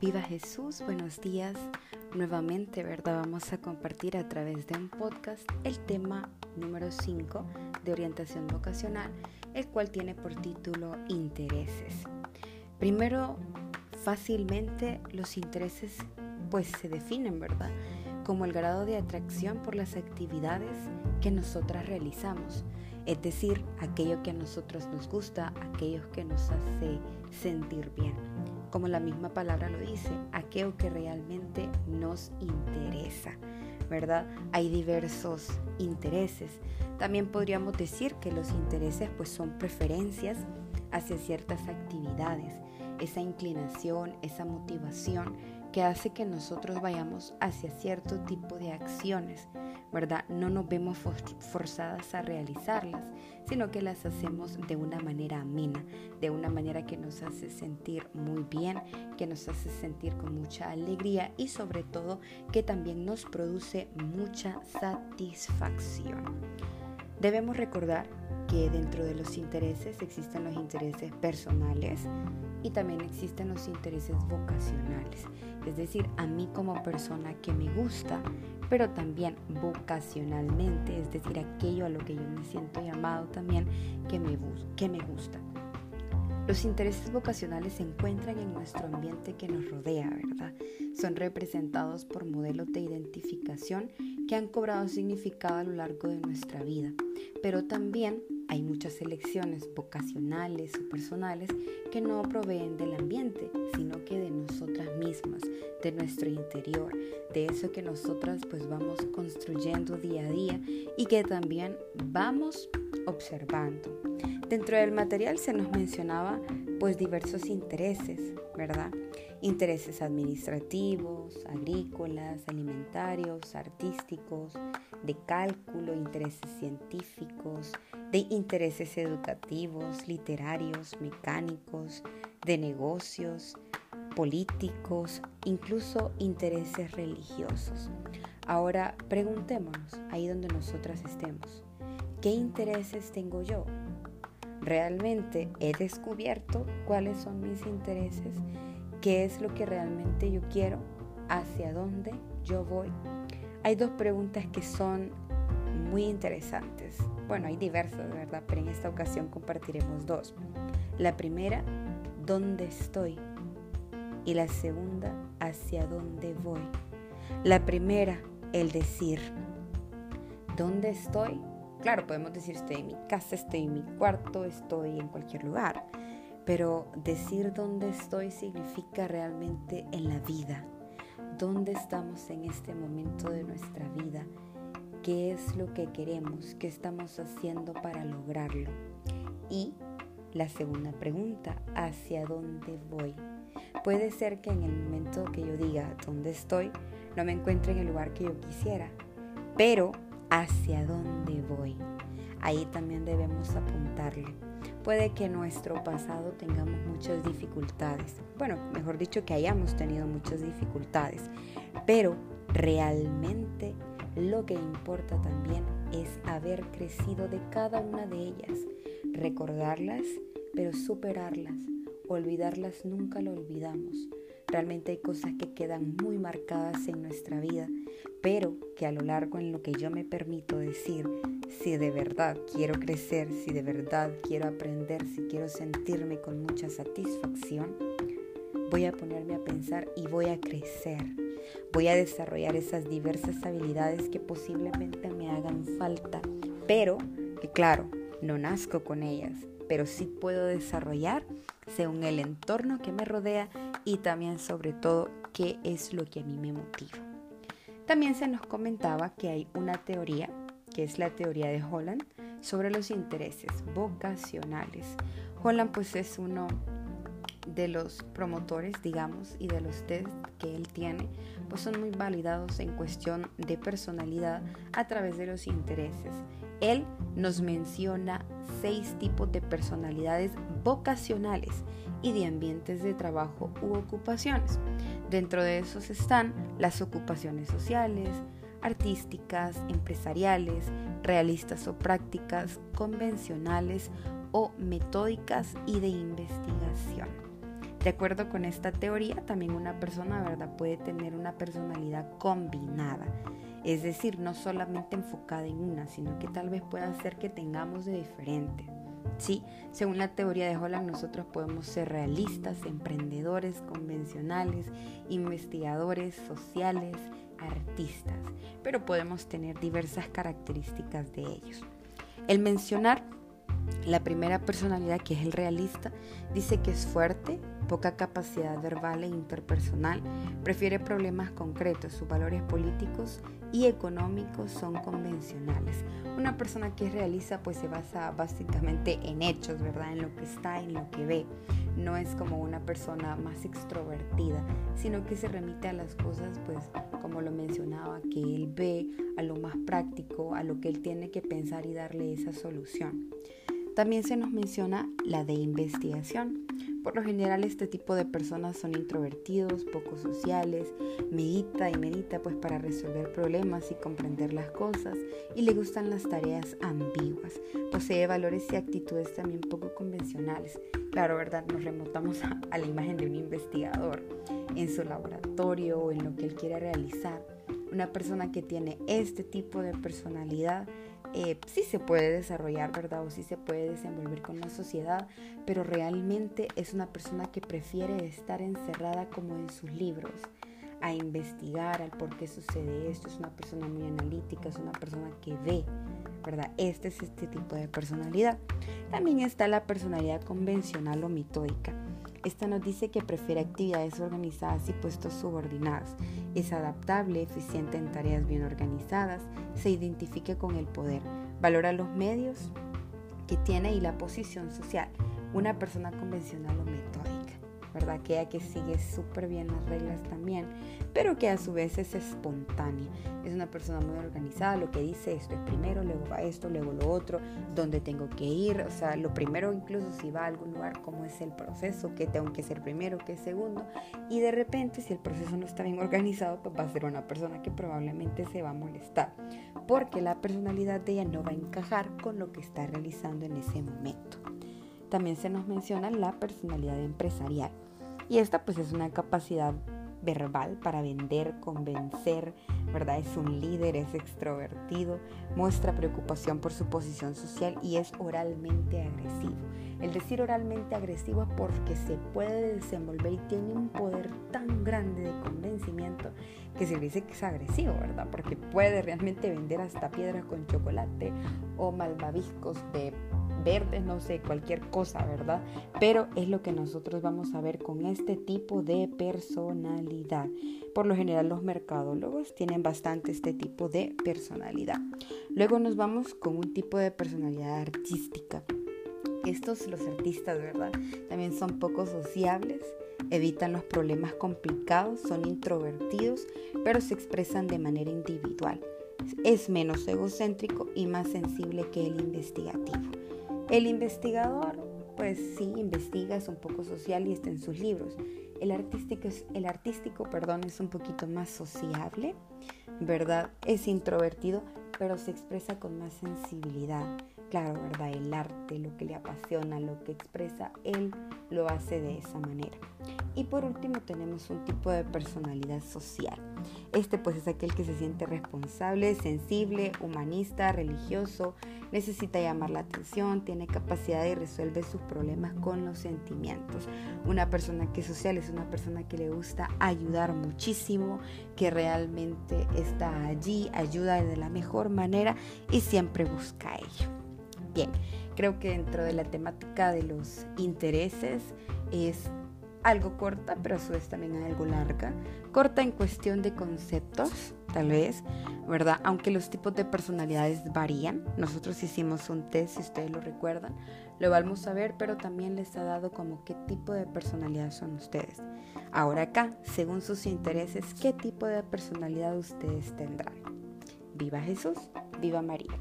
Viva Jesús, buenos días. Nuevamente, ¿verdad? Vamos a compartir a través de un podcast el tema número 5 de orientación vocacional, el cual tiene por título intereses. Primero, fácilmente los intereses pues se definen, ¿verdad? Como el grado de atracción por las actividades que nosotras realizamos, es decir, aquello que a nosotros nos gusta, aquello que nos hace sentir bien como la misma palabra lo dice, aquello que realmente nos interesa, ¿verdad? Hay diversos intereses. También podríamos decir que los intereses pues son preferencias hacia ciertas actividades, esa inclinación, esa motivación que hace que nosotros vayamos hacia cierto tipo de acciones, ¿verdad? No nos vemos forzadas a realizarlas, sino que las hacemos de una manera amena, de una manera que nos hace sentir muy bien, que nos hace sentir con mucha alegría y sobre todo que también nos produce mucha satisfacción. Debemos recordar que dentro de los intereses existen los intereses personales y también existen los intereses vocacionales. Es decir, a mí como persona que me gusta, pero también vocacionalmente, es decir, aquello a lo que yo me siento llamado también que me, que me gusta. Los intereses vocacionales se encuentran en nuestro ambiente que nos rodea, ¿verdad? Son representados por modelos de identificación que han cobrado significado a lo largo de nuestra vida, pero también hay muchas elecciones vocacionales o personales que no proveen del ambiente, sino que de nosotras mismas, de nuestro interior, de eso que nosotras pues vamos construyendo día a día y que también vamos observando. Dentro del material se nos mencionaba pues diversos intereses, ¿verdad? Intereses administrativos, agrícolas, alimentarios, artísticos, de cálculo, intereses científicos, de intereses educativos, literarios, mecánicos, de negocios, políticos, incluso intereses religiosos. Ahora preguntémonos, ahí donde nosotras estemos, ¿qué intereses tengo yo? ¿Realmente he descubierto cuáles son mis intereses? ¿Qué es lo que realmente yo quiero? ¿Hacia dónde yo voy? Hay dos preguntas que son muy interesantes. Bueno, hay diversas, ¿verdad? Pero en esta ocasión compartiremos dos. La primera, ¿dónde estoy? Y la segunda, ¿hacia dónde voy? La primera, el decir, ¿dónde estoy? Claro, podemos decir estoy en mi casa, estoy en mi cuarto, estoy en cualquier lugar. Pero decir dónde estoy significa realmente en la vida. ¿Dónde estamos en este momento de nuestra vida? qué es lo que queremos, qué estamos haciendo para lograrlo. Y la segunda pregunta, ¿hacia dónde voy? Puede ser que en el momento que yo diga dónde estoy, no me encuentre en el lugar que yo quisiera, pero ¿hacia dónde voy? Ahí también debemos apuntarle. Puede que en nuestro pasado tengamos muchas dificultades. Bueno, mejor dicho que hayamos tenido muchas dificultades, pero realmente lo que importa también es haber crecido de cada una de ellas, recordarlas, pero superarlas. Olvidarlas nunca lo olvidamos. Realmente hay cosas que quedan muy marcadas en nuestra vida, pero que a lo largo en lo que yo me permito decir, si de verdad quiero crecer, si de verdad quiero aprender, si quiero sentirme con mucha satisfacción, voy a ponerme a pensar y voy a crecer. Voy a desarrollar esas diversas habilidades que posiblemente me hagan falta, pero que claro, no nazco con ellas, pero sí puedo desarrollar según el entorno que me rodea y también sobre todo qué es lo que a mí me motiva. También se nos comentaba que hay una teoría, que es la teoría de Holland, sobre los intereses vocacionales. Holland pues es uno de los promotores, digamos, y de los test que él tiene, pues son muy validados en cuestión de personalidad a través de los intereses. Él nos menciona seis tipos de personalidades vocacionales y de ambientes de trabajo u ocupaciones. Dentro de esos están las ocupaciones sociales, artísticas, empresariales, realistas o prácticas, convencionales o metódicas y de investigación. De acuerdo con esta teoría, también una persona, ¿verdad?, puede tener una personalidad combinada. Es decir, no solamente enfocada en una, sino que tal vez pueda ser que tengamos de diferente. Sí, según la teoría de Holland, nosotros podemos ser realistas, emprendedores, convencionales, investigadores, sociales, artistas, pero podemos tener diversas características de ellos. El mencionar la primera personalidad, que es el realista, dice que es fuerte, poca capacidad verbal e interpersonal, prefiere problemas concretos, sus valores políticos y económicos son convencionales. Una persona que es realista pues se basa básicamente en hechos, ¿verdad? En lo que está, en lo que ve. No es como una persona más extrovertida, sino que se remite a las cosas pues como lo mencionaba, que él ve a lo más práctico, a lo que él tiene que pensar y darle esa solución. También se nos menciona la de investigación. Por lo general este tipo de personas son introvertidos, poco sociales, medita y medita pues para resolver problemas y comprender las cosas y le gustan las tareas ambiguas. Posee valores y actitudes también poco convencionales. Claro, ¿verdad? Nos remontamos a, a la imagen de un investigador en su laboratorio o en lo que él quiere realizar. Una persona que tiene este tipo de personalidad eh, sí se puede desarrollar, ¿verdad? O sí se puede desenvolver con la sociedad, pero realmente es una persona que prefiere estar encerrada como en sus libros, a investigar al por qué sucede esto. Es una persona muy analítica, es una persona que ve, ¿verdad? Este es este tipo de personalidad. También está la personalidad convencional o mitódica. Esta nos dice que prefiere actividades organizadas y puestos subordinados. Es adaptable, eficiente en tareas bien organizadas, se identifica con el poder, valora los medios que tiene y la posición social. Una persona convencional o metódica. ¿Verdad? Aquella que sigue súper bien las reglas también, pero que a su vez es espontánea. Es una persona muy organizada, lo que dice esto es primero, luego va esto, luego lo otro, dónde tengo que ir, o sea, lo primero incluso si va a algún lugar, cómo es el proceso, qué tengo que ser primero, qué segundo, y de repente si el proceso no está bien organizado, pues va a ser una persona que probablemente se va a molestar, porque la personalidad de ella no va a encajar con lo que está realizando en ese momento. También se nos menciona la personalidad empresarial. Y esta pues es una capacidad verbal para vender, convencer, ¿verdad? Es un líder, es extrovertido, muestra preocupación por su posición social y es oralmente agresivo. El decir oralmente agresivo es porque se puede desenvolver y tiene un poder tan grande de convencimiento que se dice que es agresivo, ¿verdad? Porque puede realmente vender hasta piedras con chocolate o malvaviscos de verdes, no sé, cualquier cosa, ¿verdad? Pero es lo que nosotros vamos a ver con este tipo de personalidad. Por lo general los mercadólogos tienen bastante este tipo de personalidad. Luego nos vamos con un tipo de personalidad artística. Estos, los artistas, ¿verdad? También son poco sociables, evitan los problemas complicados, son introvertidos, pero se expresan de manera individual. Es menos egocéntrico y más sensible que el investigativo. El investigador, pues sí, investiga, es un poco social y está en sus libros. El artístico, es, el artístico perdón, es un poquito más sociable, ¿verdad? Es introvertido, pero se expresa con más sensibilidad. Claro, ¿verdad? El arte, lo que le apasiona, lo que expresa, él lo hace de esa manera. Y por último tenemos un tipo de personalidad social. Este pues es aquel que se siente responsable, sensible, humanista, religioso, necesita llamar la atención, tiene capacidad y resuelve sus problemas con los sentimientos. Una persona que es social es una persona que le gusta ayudar muchísimo, que realmente está allí, ayuda de la mejor manera y siempre busca ello. Bien, creo que dentro de la temática de los intereses es algo corta, pero a su vez también algo larga. Corta en cuestión de conceptos, tal vez, ¿verdad? Aunque los tipos de personalidades varían. Nosotros hicimos un test, si ustedes lo recuerdan, lo vamos a ver, pero también les ha dado como qué tipo de personalidad son ustedes. Ahora acá, según sus intereses, ¿qué tipo de personalidad ustedes tendrán? Viva Jesús, viva María.